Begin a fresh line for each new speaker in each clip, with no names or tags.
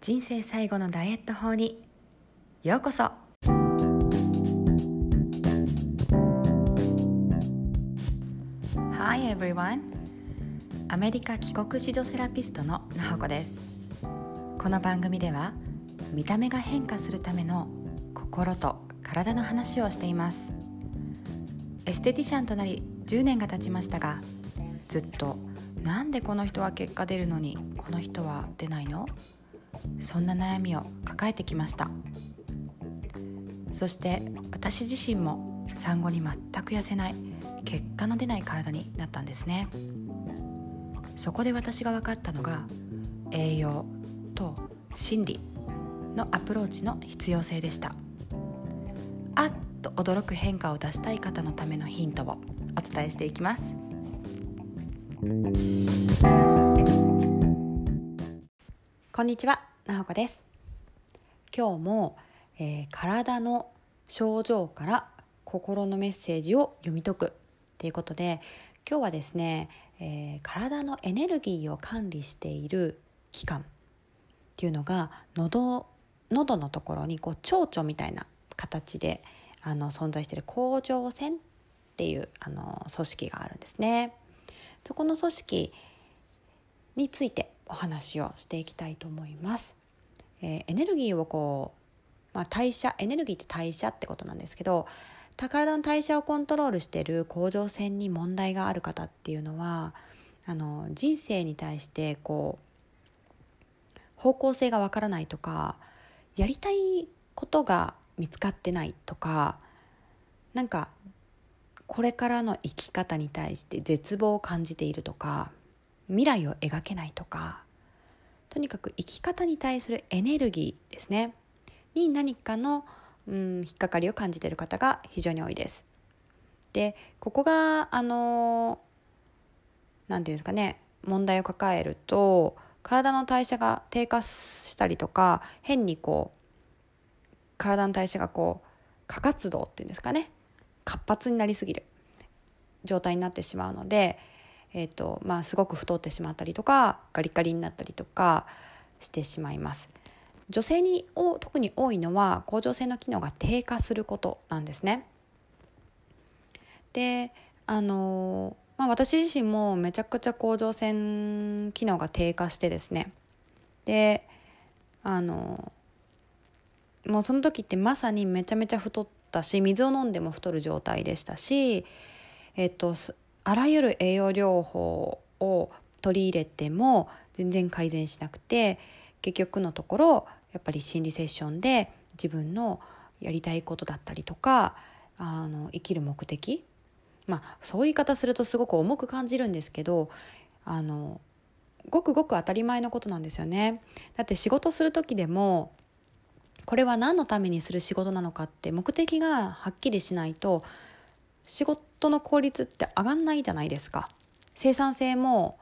人生最後のダイエット法に。ようこそ。Hi everyone. アメリカ帰国子女セラピストのなほこです。この番組では見た目が変化するための心と体の話をしています。エステティシャンとなり10年が経ちましたがずっとなんでこの人は結果出るのにこの人は出ないの？そんな悩みを抱えてきました。そして私自身も産後に全く痩せない結果の出ない体になったんですね。そこで私が分かったのが栄養と心理のアプローチの必要性でした。あっと驚く変化を出したい方のためのヒントをお伝えしていきます。こんにちは。なほこです今日も、えー、体の症状から心のメッセージを読み解くということで今日はですね、えー、体のエネルギーを管理している器官っていうのが喉喉のところにこう蝶々みたいな形であの存在している甲状腺っていうあの組織があるんですね。そこの組織についてお話をしていきたいと思います。えー、エネルギーをこう、まあ、代謝エネルギーって代謝ってことなんですけど体の代謝をコントロールしている甲状腺に問題がある方っていうのはあの人生に対してこう方向性がわからないとかやりたいことが見つかってないとかなんかこれからの生き方に対して絶望を感じているとか未来を描けないとかとにかく生き方に対するエネルギーですねに何かの、うん、引っかかりを感じている方が非常に多いです。でここがあの何て言うんですかね問題を抱えると体の代謝が低下したりとか変にこう体の代謝がこう過活動っていうんですかね活発になりすぎる状態になってしまうのでえーとまあ、すごく太ってしまったりとかガリガリになったりとかしてしまいます。女性に特に多いのは甲状腺の機能が低下することなんですね。であのまあ、私自身もめちゃくちゃ甲状腺機能が低下してですね。であのもうその時ってまさにめちゃめちゃ太ったし水を飲んでも太る状態でしたしえっとあらゆる栄養療法を取り入れても全然改善しなくて結局のところやっぱり心理セッションで自分のやりたいことだったりとかあの生きる目的まあそういう言い方するとすごく重く感じるんですけどあのごくごく当たり前のことなんですよね。だって仕事する時でもこれは何のためにする仕事なのかって目的がはっきりしないと仕事の効率って上がんないじゃないですか。生産性も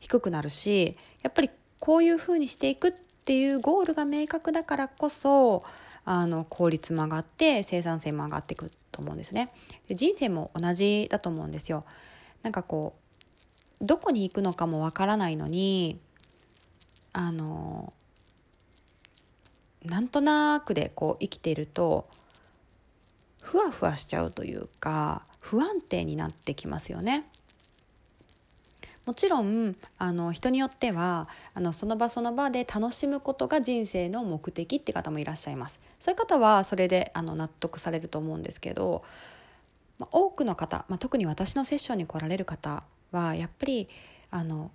低くなるしやっぱりこういうふうにしていくっていうゴールが明確だからこそあの効率も上がって生産性も上がっていくと思うんですね。で人生も同じだと思うんですよ。なんかこうどこに行くのかもわからないのにあのなんとなくでこう生きているとふわふわしちゃうというか不安定になってきますよね。もちろんあの人によってはあのその場その場で楽しむことが人生の目的って方もいらっしゃいますそういう方はそれであの納得されると思うんですけど、まあ、多くの方、まあ、特に私のセッションに来られる方はやっぱりあの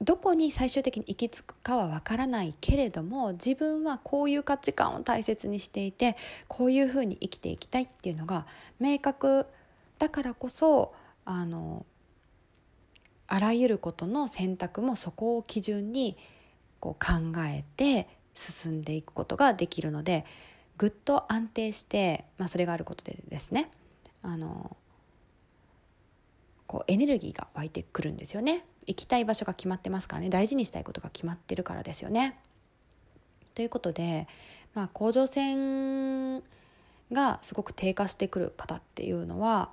どこに最終的に行き着くかはわからないけれども自分はこういう価値観を大切にしていてこういうふうに生きていきたいっていうのが明確だからこそあのあらゆることの選択もそこを基準にこう考えて進んでいくことができるのでぐっと安定して、まあ、それがあることでですねあのこうエネルギーが湧いてくるんですよね。行きたい場所が決まってますからね大事にしたいことが決まってるからですよね。ということで、まあ、甲状腺がすごく低下してくる方っていうのは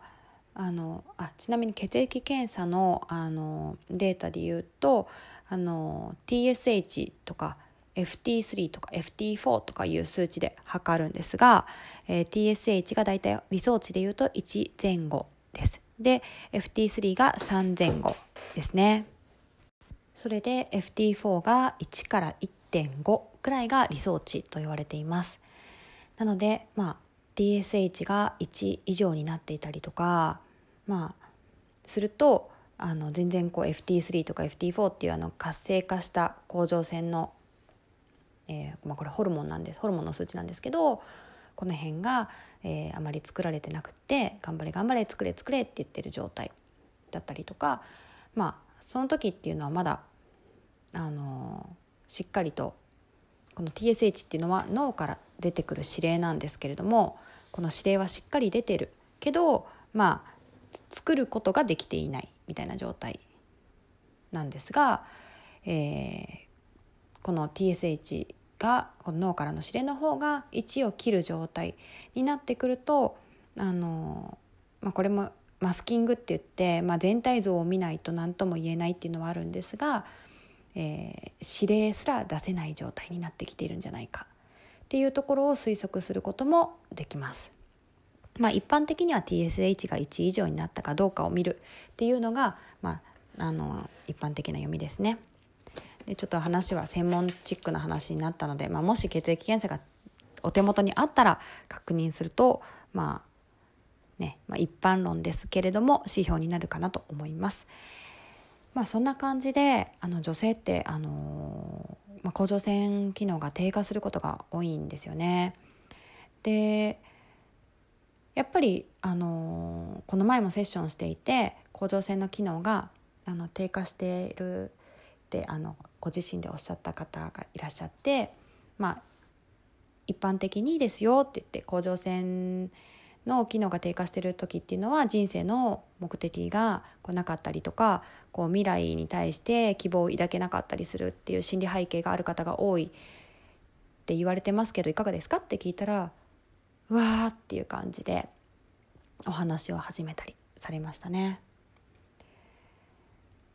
あのあちなみに血液検査のあのデータで言うとあの TSH とか FT3 とか FT4 とかいう数値で測るんですが、えー、TSH がだいたい理想値でいうと1前後です。で FT3 が3前後ですね。それで FT4 が1から1.5くらいが理想値と言われています。なので、まあ、TSH が1以上になっていたりとか、まあ、するとあの全然こう FT3 とか FT4 っていうあの活性化した甲状腺の、えーまあ、これホルモンなんですホルモンの数値なんですけどこの辺が、えー、あまり作られてなくって頑張れ頑張れ作れ作れって言ってる状態だったりとかまあその時っていうのはまだあのしっかりとこの TSH っていうのは脳から出てくる指令なんですけれどもこの指令はしっかり出てる。けどまあ作ることができていないみたいな状態なんですが、えー、この TSH がこの脳からの指令の方が1を切る状態になってくるとあの、まあ、これもマスキングって言って、まあ、全体像を見ないと何とも言えないっていうのはあるんですが、えー、指令すら出せない状態になってきているんじゃないかっていうところを推測することもできます。まあ、一般的には TSH が1以上になったかどうかを見るっていうのが、まあ、あの一般的な読みですね。でちょっと話は専門チックな話になったので、まあ、もし血液検査がお手元にあったら確認するとまあね、まあ、一般論ですけれども指標になるかなと思います。まあ、そんな感じであの女性ってあの、まあ、甲状腺機能が低下することが多いんですよね。でやっぱり、あのこの前もセッションしていて甲状腺の機能があの低下しているってあのご自身でおっしゃった方がいらっしゃってまあ一般的にですよって言って甲状腺の機能が低下してる時っていうのは人生の目的がこうなかったりとかこう未来に対して希望を抱けなかったりするっていう心理背景がある方が多いって言われてますけどいかがですかって聞いたらうわーっていう感じでお話を始めたりされましたね。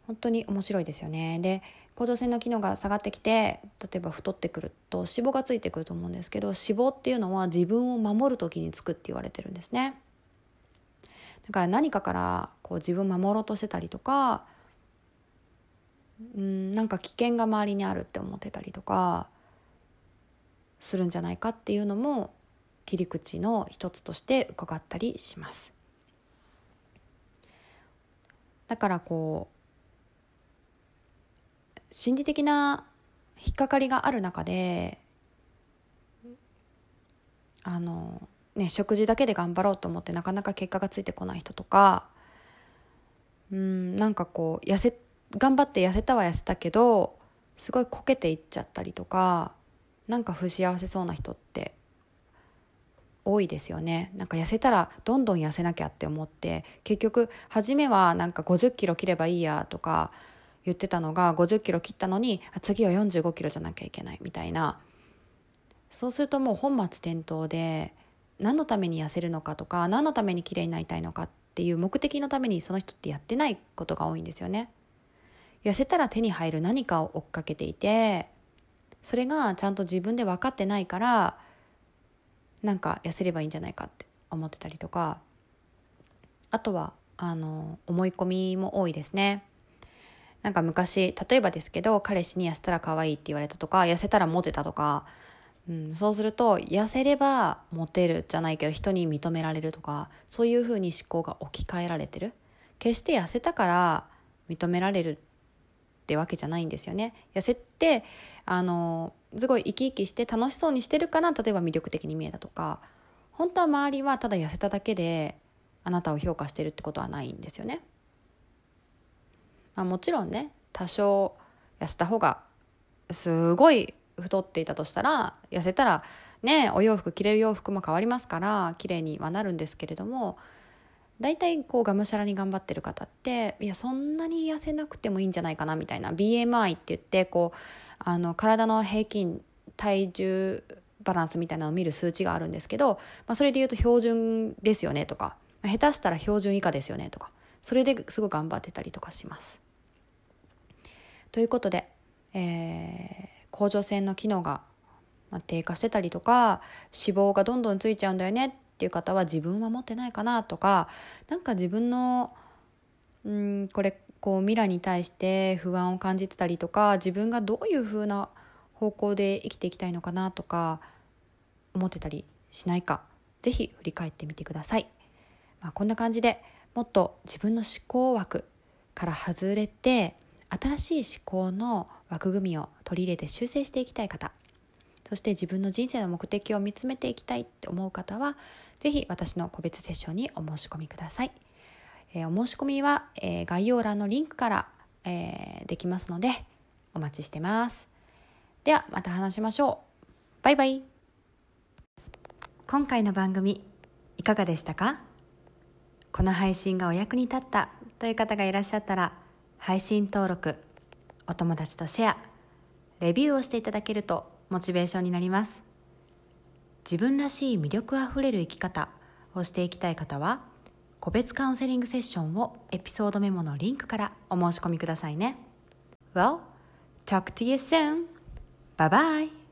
本当に面白いですよね。で甲状腺の機能が下がってきて例えば太ってくると脂肪がついてくると思うんですけど脂肪っていうのは自分を守る時につくって言われてるんですね。だから何かからこう自分を守ろうとしてたりとかうんなんか危険が周りにあるって思ってたりとかするんじゃないかっていうのも切り口の一つとして伺ったりします。だからこう心理的な引っかかりがある中であのね食事だけで頑張ろうと思ってなかなか結果がついてこない人とかうんなんかこう痩せ頑張って痩せたは痩せたけどすごいこけていっちゃったりとかなんか不幸せそうな人って多いですよね。なんか痩せたらどんどん痩せなきゃって思って結局初めはなんか50キロ切ればいいやとか言ってたのが50キロ切ったのに次は45キロじゃなきゃいけないみたいなそうするともう本末転倒で何のために痩せるのかとか何のために綺麗になりたいのかっていう目的のためにその人ってやってないことが多いんですよね。痩せたら手に入る何かを追っかけていてそれがちゃんと自分で分かってないからなんか痩せればいいんじゃないかって思ってたりとかあとはあの思い込みも多いですね。なんか昔例えばですけど彼氏に痩せたら可愛いって言われたとか痩せたらモテたとか、うん、そうすると痩せればモテるじゃないけど人に認められるとかそういうふうに思考が置き換えられてる。決して痩せたから認められるってわけじゃないんですよね。痩せてあのすごい生き生きして楽しそうにしてるから例えば魅力的に見えたとか。本当は周りはただ痩せただけであなたを評価してるってことはないんですよね。まあ、もちろんね多少痩せた方がすごい太っていたとしたら痩せたらねお洋服着れる洋服も変わりますから綺麗にはなるんですけれども大体こうがむしゃらに頑張ってる方っていやそんなに痩せなくてもいいんじゃないかなみたいな BMI って言ってこうあの体の平均体重バランスみたいなのを見る数値があるんですけど、まあ、それで言うと標準ですよねとか下手したら標準以下ですよねとかそれですごい頑張ってたりとかします。ということで、えー、甲状腺の機能が低下してたりとか脂肪がどんどんついちゃうんだよねっていう方は自分は持ってないかなとかなんか自分のうんこれこう未来に対して不安を感じてたりとか自分がどういう風な方向で生きていきたいのかなとか思ってたりしないか是非振り返ってみてください。まあ、こんな感じでもっと自分の思考枠から外れて新しい思考の枠組みを取り入れて修正していきたい方。そして自分の人生の目的を見つめていきたいって思う方は是非私の個別セッションにお申し込みください、えー、お申し込みは、えー、概要欄のリンクから、えー、できますのでお待ちしてます。ではまた話しましょう。バイバイ。今回の番組いかがでしたか？この配信がお役に立ったという方がいらっしゃったら配信登録お友達とシェアレビューをしていただけるとモチベーションになります自分らしい魅力あふれる生き方をしていきたい方は個別カウンセリングセッションをエピソードメモのリンクからお申し込みくださいね Well, talk to you soon! Bye bye!